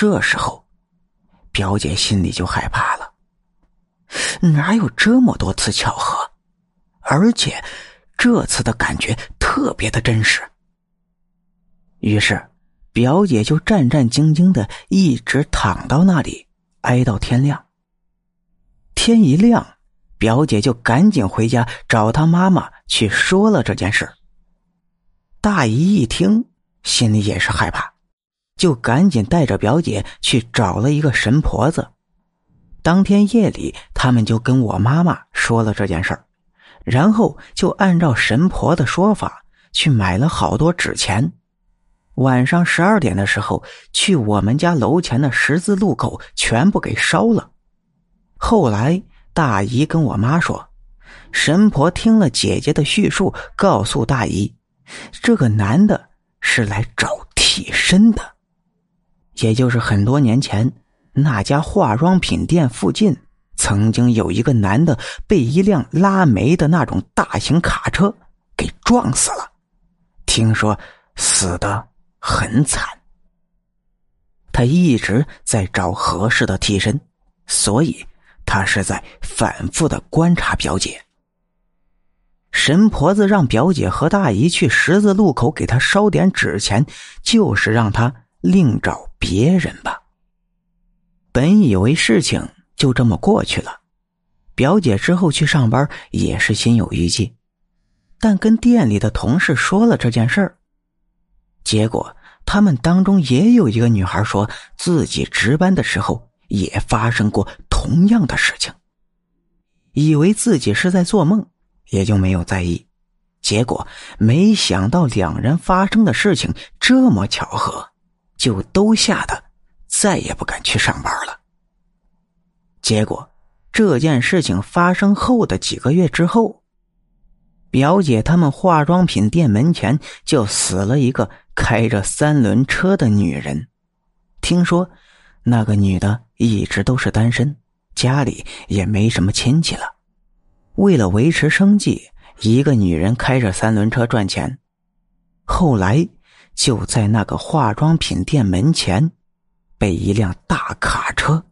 这时候，表姐心里就害怕了。哪有这么多次巧合？而且这次的感觉特别的真实。于是，表姐就战战兢兢的一直躺到那里，挨到天亮。天一亮，表姐就赶紧回家找她妈妈去说了这件事。大姨一听，心里也是害怕，就赶紧带着表姐去找了一个神婆子。当天夜里，他们就跟我妈妈说了这件事儿，然后就按照神婆的说法去买了好多纸钱。晚上十二点的时候，去我们家楼前的十字路口全部给烧了。后来大姨跟我妈说，神婆听了姐姐的叙述，告诉大姨，这个男的是来找替身的，也就是很多年前。那家化妆品店附近曾经有一个男的被一辆拉煤的那种大型卡车给撞死了，听说死的很惨。他一直在找合适的替身，所以他是在反复的观察表姐。神婆子让表姐和大姨去十字路口给他烧点纸钱，就是让他另找别人吧。本以为事情就这么过去了，表姐之后去上班也是心有余悸，但跟店里的同事说了这件事儿，结果他们当中也有一个女孩说自己值班的时候也发生过同样的事情，以为自己是在做梦，也就没有在意，结果没想到两人发生的事情这么巧合，就都吓得。再也不敢去上班了。结果，这件事情发生后的几个月之后，表姐他们化妆品店门前就死了一个开着三轮车的女人。听说，那个女的一直都是单身，家里也没什么亲戚了。为了维持生计，一个女人开着三轮车赚钱。后来，就在那个化妆品店门前。被一辆大卡车。